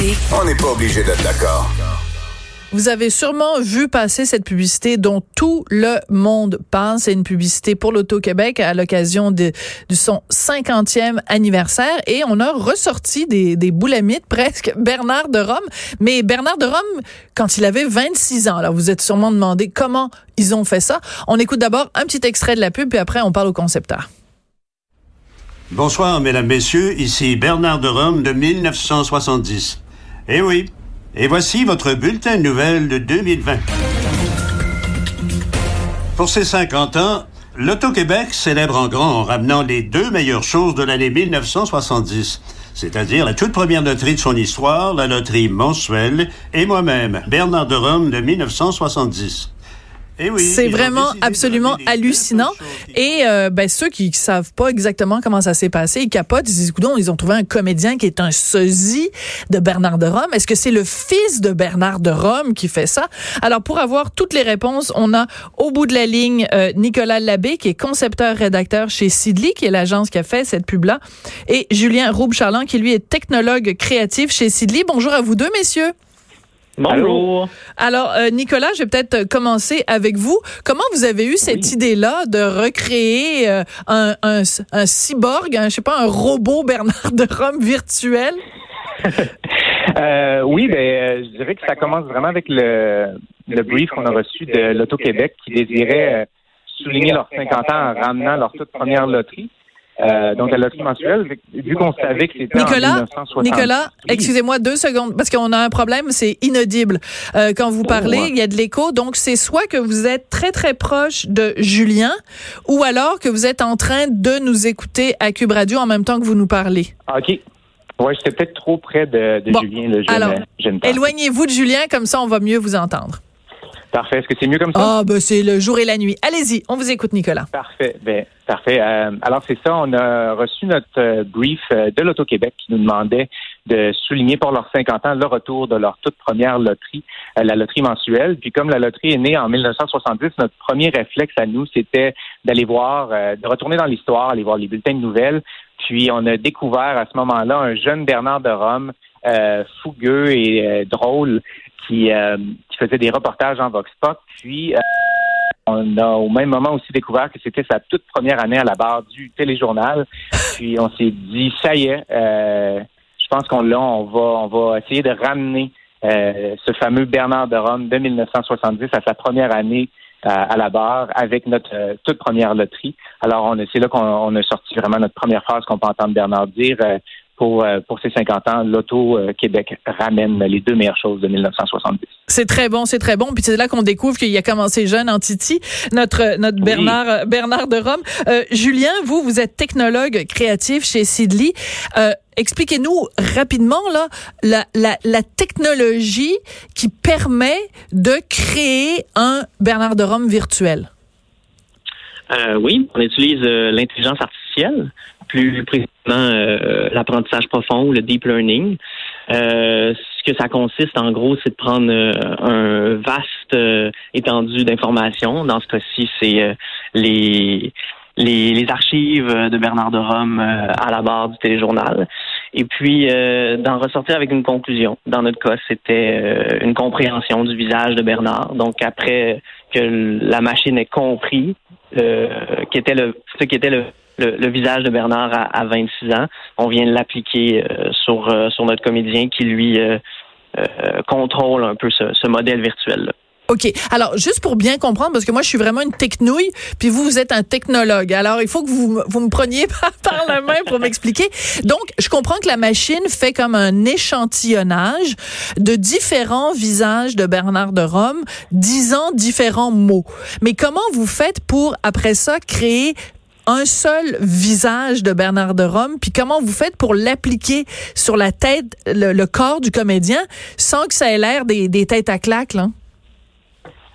écoutez, On n'est pas obligé d'être d'accord. Vous avez sûrement vu passer cette publicité dont tout le monde parle. C'est une publicité pour l'Auto-Québec à l'occasion de, de son 50e anniversaire. Et on a ressorti des, des boulamites presque Bernard de Rome. Mais Bernard de Rome, quand il avait 26 ans, alors vous êtes sûrement demandé comment ils ont fait ça. On écoute d'abord un petit extrait de la pub, puis après on parle au concepteur. Bonsoir, mesdames, messieurs. Ici Bernard de Rome de 1970. Eh oui. Et voici votre bulletin de nouvelles de 2020. Pour ses 50 ans, l'Auto-Québec célèbre en grand en ramenant les deux meilleures choses de l'année 1970, c'est-à-dire la toute première loterie de son histoire, la loterie mensuelle, et moi-même, Bernard de Rome de 1970. Eh oui, C'est vraiment absolument hallucinant. Et euh, ben, ceux qui, savent pas exactement comment ça s'est passé, ils capotent, ils disent, Coudon, ils ont trouvé un comédien qui est un sosie de Bernard de Rome. Est-ce que c'est le fils de Bernard de Rome qui fait ça? Alors, pour avoir toutes les réponses, on a au bout de la ligne euh, Nicolas Labbé, qui est concepteur-rédacteur chez Sidley, qui est l'agence qui a fait cette pub-là, et Julien Roube-Charland, qui lui est technologue créatif chez Sidley. Bonjour à vous deux, messieurs. Bonjour. Alors, euh, Nicolas, je vais peut-être euh, commencer avec vous. Comment vous avez eu cette idée-là de recréer euh, un, un, un cyborg, un, je sais pas, un robot Bernard de Rome virtuel? Euh, oui, ben, je dirais que ça commence vraiment avec le, le brief qu'on a reçu de l'Auto-Québec qui désirait souligner leurs 50 ans en ramenant leur toute première loterie. Euh, donc, la loterie mensuelle, vu qu'on savait que c'était Nicolas, 1960. Nicolas, Oui. excusez-moi deux secondes, parce qu'on a un problème, c'est inaudible. Euh, quand vous parlez, ouais. il y a de l'écho, donc c'est soit que vous êtes très très proche de Julien, ou alors que vous êtes en train de nous écouter à Cube Radio en même temps que vous nous parlez. Ah, OK. Ouais, j'étais peut-être trop près de, de Bon, Julien, jeune, alors. Éloignez-vous de Julien, comme ça on va mieux vous entendre. Parfait. Est-ce que c'est mieux comme ça? Ah, ben c'est le jour et la nuit. Allez-y, on vous écoute, Nicolas. Parfait. Ben, parfait. Euh, alors, c'est ça. On a reçu notre euh, brief euh, de l'Auto-Québec qui nous demandait de souligner pour leurs 50 ans le retour de leur toute première loterie, euh, la loterie mensuelle. Puis, comme la loterie est née en 1970, notre premier réflexe à nous, c'était d'aller voir, de retourner dans l'histoire, aller voir les bulletins de nouvelles. Puis, on a découvert à ce moment-là un jeune Bernard de Rome, euh, fougueux et euh, drôle, qui, euh, qui faisait des reportages en Vox Pop. Puis, euh, on a au même moment aussi découvert que c'était sa toute première année à la barre du téléjournal. Puis on s'est dit, ça y est, euh, je pense qu'on l'a, on va, on va essayer de ramener euh, ce fameux Bernard de Rome de 1970 à sa première année euh, à la barre avec notre euh, toute première loterie. Alors on c'est là qu'on on a sorti vraiment notre première phrase qu'on peut entendre Bernard dire. euh, pour, euh, pour ses 50 ans, l'Auto-Québec ramène les deux meilleures choses de 1970. C'est très bon, c'est très bon. Puis c'est là qu'on découvre qu'il a commencé jeune en Titi, notre notre Oui. Bernard euh, Bernard de Rome. Euh, Julien, vous vous êtes technologue créatif chez Sidley. Euh, Expliquez-nous rapidement là la, la, la technologie qui permet de créer un Bernard de Rome virtuel. Euh, oui, on utilise euh, l'intelligence artificielle, plus précisément euh, l'apprentissage profond le deep learning. Euh, ce que ça consiste, en gros, c'est de prendre euh, un vaste euh, étendue d'informations. Dans ce cas-ci, c'est euh, les, les les archives de Bernard de Rome euh, à la barre du téléjournal. Et puis d'en ressortir avec une conclusion. Dans notre cas, c'était une compréhension du visage de Bernard. Donc après que la machine ait compris le, ce qui était le, le, visage de Bernard à, à 26 ans. On vient de l'appliquer euh, sur, euh, sur notre comédien qui, lui, euh, contrôle un peu ce, modèle virtuel-là. OK. Alors, juste pour bien comprendre, parce que moi, je suis vraiment une technouille, puis vous, vous êtes un technologue. Alors, il faut que vous, me- vous me preniez par la main pour m'expliquer. Donc, je comprends que la machine fait comme un échantillonnage de différents visages de Bernard de Rome, disant différents mots. Mais comment vous faites pour, après ça, créer un seul visage de Bernard de Rome, puis comment vous faites pour l'appliquer sur la tête, le, le corps du comédien, sans que ça ait l'air des, des têtes à claques, là?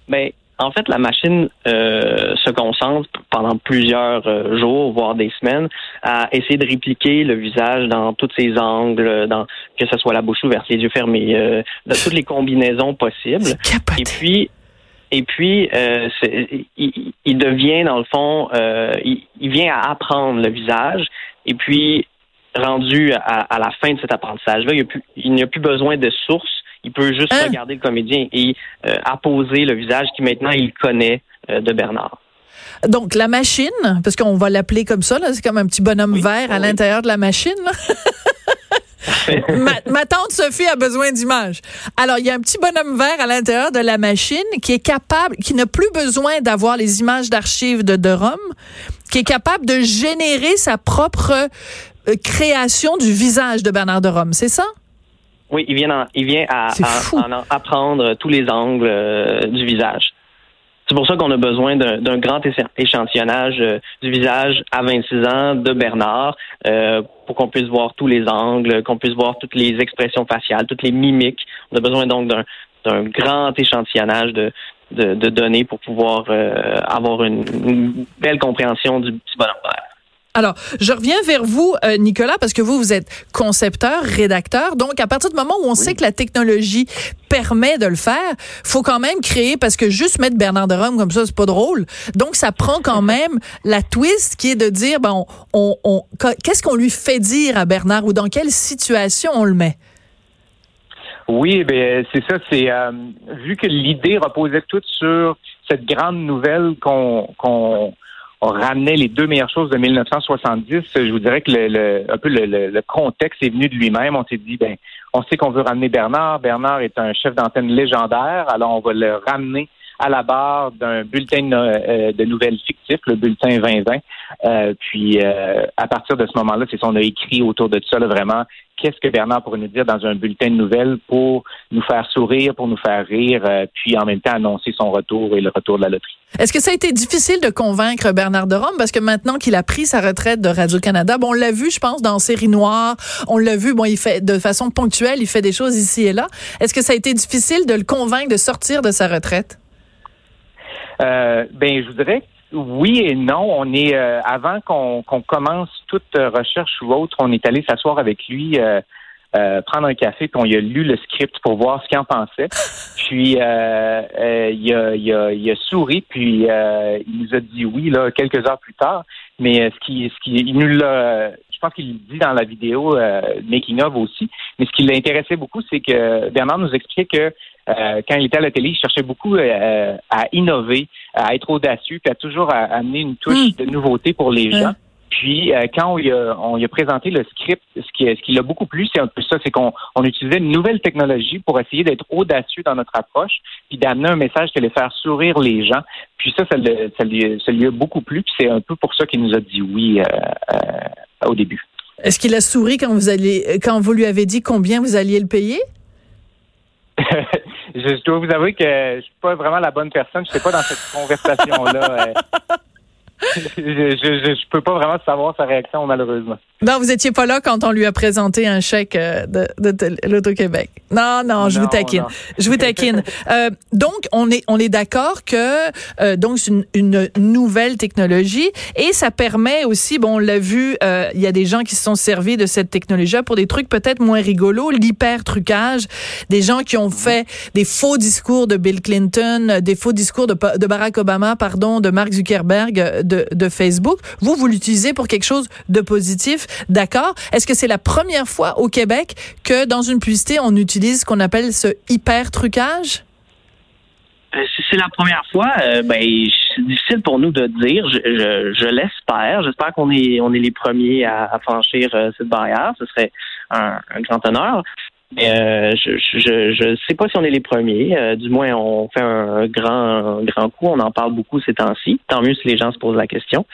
Mais en fait, la machine euh, se concentre pendant plusieurs euh, jours, voire des semaines, à essayer de répliquer le visage dans tous ses angles, dans que ce soit la bouche ouverte, les yeux fermés, euh, dans toutes les combinaisons possibles. Et puis, et puis, euh, il, il devient dans le fond, euh, il, il vient à apprendre le visage. Et puis, rendu à, la fin de cet apprentissage-là, il n'y a, plus besoin de source. Il peut juste hein? regarder le comédien et euh, apposer le visage qui maintenant il connaît de Bernard. Donc, la machine, parce qu'on va l'appeler comme ça, c'est comme un petit bonhomme vert à l'intérieur de la machine. ma, tante Sophie a besoin d'images. Alors, il y a un petit bonhomme vert à l'intérieur de la machine qui est capable, qui n'a plus besoin d'avoir les images d'archives de, de Rome, qui est capable de générer sa propre euh, création du visage de Bernard de Rome. C'est ça? Oui, il vient, il vient à, apprendre tous les angles euh, du visage. C'est pour ça qu'on a besoin d'un grand échantillonnage euh, du visage à 26 ans de Bernard euh, pour qu'on puisse voir tous les angles, qu'on puisse voir toutes les expressions faciales, toutes les mimiques. On a besoin donc d'un grand échantillonnage de, données pour pouvoir euh, avoir une, une, belle compréhension du petit bonhomme alors, je reviens vers vous, euh, Nicolas, parce que vous, vous êtes concepteur, rédacteur. Donc, à partir du moment où on sait que la technologie permet de le faire, faut quand même créer, parce que juste mettre Bernard de Rome comme ça, c'est pas drôle. Donc, ça prend quand même la twist qui est de dire, bon, on, on, qu'est-ce qu'on lui fait dire à Bernard ou dans quelle situation on le met? Oui, ben c'est ça. C'est euh, vu que l'idée reposait toute sur cette grande nouvelle qu'on qu'on on ramenait les deux meilleures choses de 1970. Je vous dirais que le, un peu le, contexte est venu de lui-même. On s'est dit, ben, on sait qu'on veut ramener Bernard. Bernard est un chef d'antenne légendaire, alors on va le ramener à la barre d'un bulletin de, euh, nouvelles fictif, le bulletin 2020. Euh, puis euh, à partir de ce moment-là, c'est ça, on a écrit autour de ça là, vraiment qu'est-ce que Bernard pourrait nous dire dans un bulletin de nouvelles pour nous faire sourire, pour nous faire rire, euh, puis en même temps annoncer son retour et le retour de la loterie. Est-ce que ça a été difficile de convaincre Bernard de Rome? Parce que maintenant qu'il a pris sa retraite de Radio-Canada, bon, on l'a vu, je pense, dans Série Noire, on l'a vu, bon, il fait de façon ponctuelle, il fait des choses ici et là. Est-ce que ça a été difficile de le convaincre de sortir de sa retraite? Euh, ben, je voudrais oui et non. On est euh, avant qu'on commence toute recherche ou autre, on est allé s'asseoir avec lui, euh, euh, prendre un café, puis on a lu le script pour voir ce qu'il en pensait. Puis il a, il, a, il, a, souri, puis il nous a dit oui là quelques heures plus tard. Mais ce qui, ce qui, il nous l'a, pense qu'il dit dans la vidéo making of aussi. Mais ce qui l'intéressait beaucoup, c'est que Bernard nous expliquait que euh, quand il était à la télé, il cherchait beaucoup euh, à innover, à être audacieux, puis à toujours amener une touche hmm. de nouveauté pour les gens. Puis euh, quand on lui, a, on a, présenté le script, ce qui, ce qui l'a beaucoup plu, c'est un peu ça, c'est qu'on on utilisait une nouvelle technologie pour essayer d'être audacieux dans notre approche, puis d'amener un message qui allait faire sourire les gens. Puis ça, ça, ça, lui, ça lui a beaucoup plu, puis c'est un peu pour ça qu'il nous a dit oui au début. Est-ce qu'il a souri quand vous allez, quand vous lui avez dit combien vous alliez le payer? je, dois vous avouer que je suis pas vraiment la bonne personne. Je suis pas dans cette conversation-là. Euh. je, je, peux pas vraiment savoir sa réaction, malheureusement. Non, vous étiez pas là quand on lui a présenté un chèque euh, de, de, l'Auto-Québec. Non, non, je vous taquine. Je vous taquine. euh, donc, on est, on est d'accord que euh, donc c'est une, une, nouvelle technologie et ça permet aussi, bon, on l'a vu, euh, il y a des gens qui se sont servis de cette technologie pour des trucs peut-être moins rigolos, l'hyper trucage, des gens qui ont fait des faux discours de Bill Clinton, des faux discours de, de Barack Obama, pardon, de Mark Zuckerberg de, de Facebook. Vous, vous l'utilisez pour quelque chose de positif. D'accord? Est-ce que c'est la première fois au Québec que dans une publicité, on utilise ce qu'on appelle ce hyper trucage? Euh, c'est la première fois, euh, ben c'est difficile pour nous de dire. Je, l'espère. J'espère qu'on est on est les premiers à, franchir euh, cette barrière. Ce serait un, grand honneur. Mais je, je sais pas si on est les premiers. du moins, on fait un, grand grand coup. On en parle beaucoup ces temps-ci. Tant mieux si les gens se posent la question.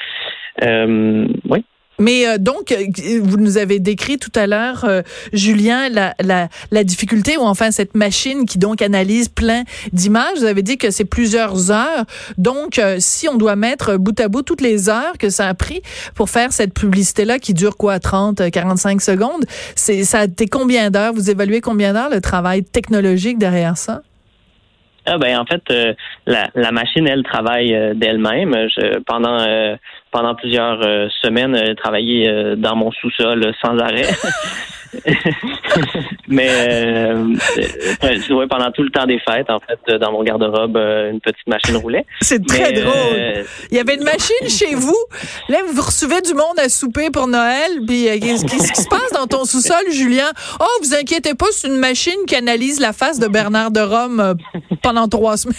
oui. Mais euh, donc, euh, vous nous avez décrit tout à l'heure, euh, Julien, la, la, la, difficulté ou enfin cette machine qui donc analyse plein d'images. Vous avez dit que c'est plusieurs heures. Donc, si on doit mettre bout à bout toutes les heures que ça a pris pour faire cette publicité-là qui dure quoi, 30, 45 secondes, c'est ça a été combien d'heures? Vous évaluez combien d'heures le travail technologique derrière ça? Ah ben en fait, euh, la, la, machine, elle travaille euh, d'elle-même. pendant euh, pendant plusieurs semaines, elle travaillait dans mon sous-sol sans arrêt. Mais euh, euh, pendant tout le temps des fêtes, en fait, dans mon garde-robe, euh, une petite machine roulait. C'est très Mais, drôle. euh, Il y avait une machine chez vous. Là, vous recevez du monde à souper pour Noël. Puis, euh, qu'est-ce qui se passe dans ton sous-sol, Julien? Oh, vous inquiétez pas, c'est une machine qui analyse la face de Bernard de Rome euh, pendant trois semaines.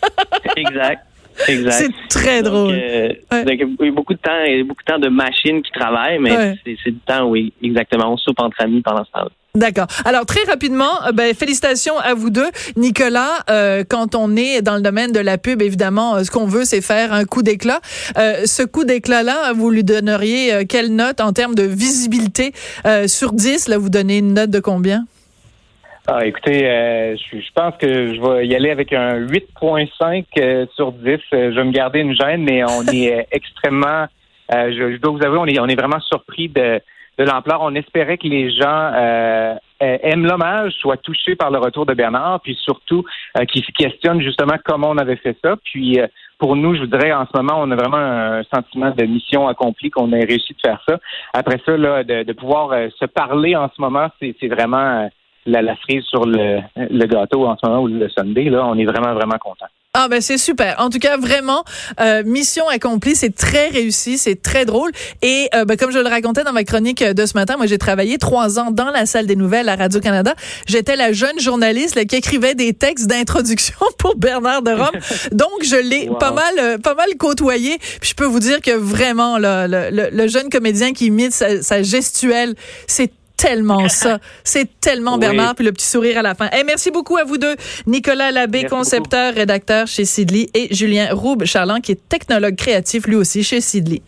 exact. C'est très Donc, drôle. euh, Ouais. donc, il y a beaucoup de temps, il y a beaucoup de temps de machines qui travaillent, mais Ouais. c'est du temps où exactement on soupe entre amis pendant ce temps-là. D'accord. Alors très rapidement, euh, ben, félicitations à vous deux, Nicolas. euh, quand on est dans le domaine de la pub, évidemment, euh, ce qu'on veut, c'est faire un coup d'éclat. Euh, ce coup d'éclat-là, vous lui donneriez quelle note en termes de visibilité euh, sur 10 Là, vous donnez une note de combien? Ah, écoutez, euh, je, je pense que je vais y aller avec un 8.5 euh, sur 10. Euh, je vais me garder une gêne, mais on est euh, extrêmement, euh, je, je dois vous avouer, on est, on est vraiment surpris de, de l'ampleur. On espérait que les gens aiment l'hommage, soient touchés par le retour de Bernard, puis surtout euh, qu'ils se questionnent justement comment on avait fait ça. Puis euh, pour nous, je vous dirais, en ce moment, on a vraiment un sentiment de mission accomplie, qu'on ait réussi de faire ça. Après ça, là, de, de pouvoir se parler en ce moment, c'est c'est vraiment... la, la cerise sur le, le gâteau en ce moment ou le Sunday. Là, on est vraiment, vraiment content. Ah ben c'est super. En tout cas, vraiment, euh, mission accomplie. C'est très réussi, c'est très drôle. Et euh, ben, comme je le racontais dans ma chronique de ce matin, moi j'ai travaillé trois ans dans la salle des nouvelles à Radio Canada. J'étais la jeune journaliste là, qui écrivait des textes d'introduction pour Bernard de Rome. Donc je l'ai Wow. pas mal, euh, pas mal côtoyé. Puis je peux vous dire que vraiment là, le, le- le jeune comédien qui imite sa, sa gestuelle, c'est tellement ça. C'est tellement Oui. Bernard, puis le petit sourire à la fin. Eh, merci beaucoup à vous deux. Nicolas Labbé, Merci concepteur, rédacteur chez Sidley, et Julien Roube-Charland, qui est technologue créatif lui aussi chez Sidley.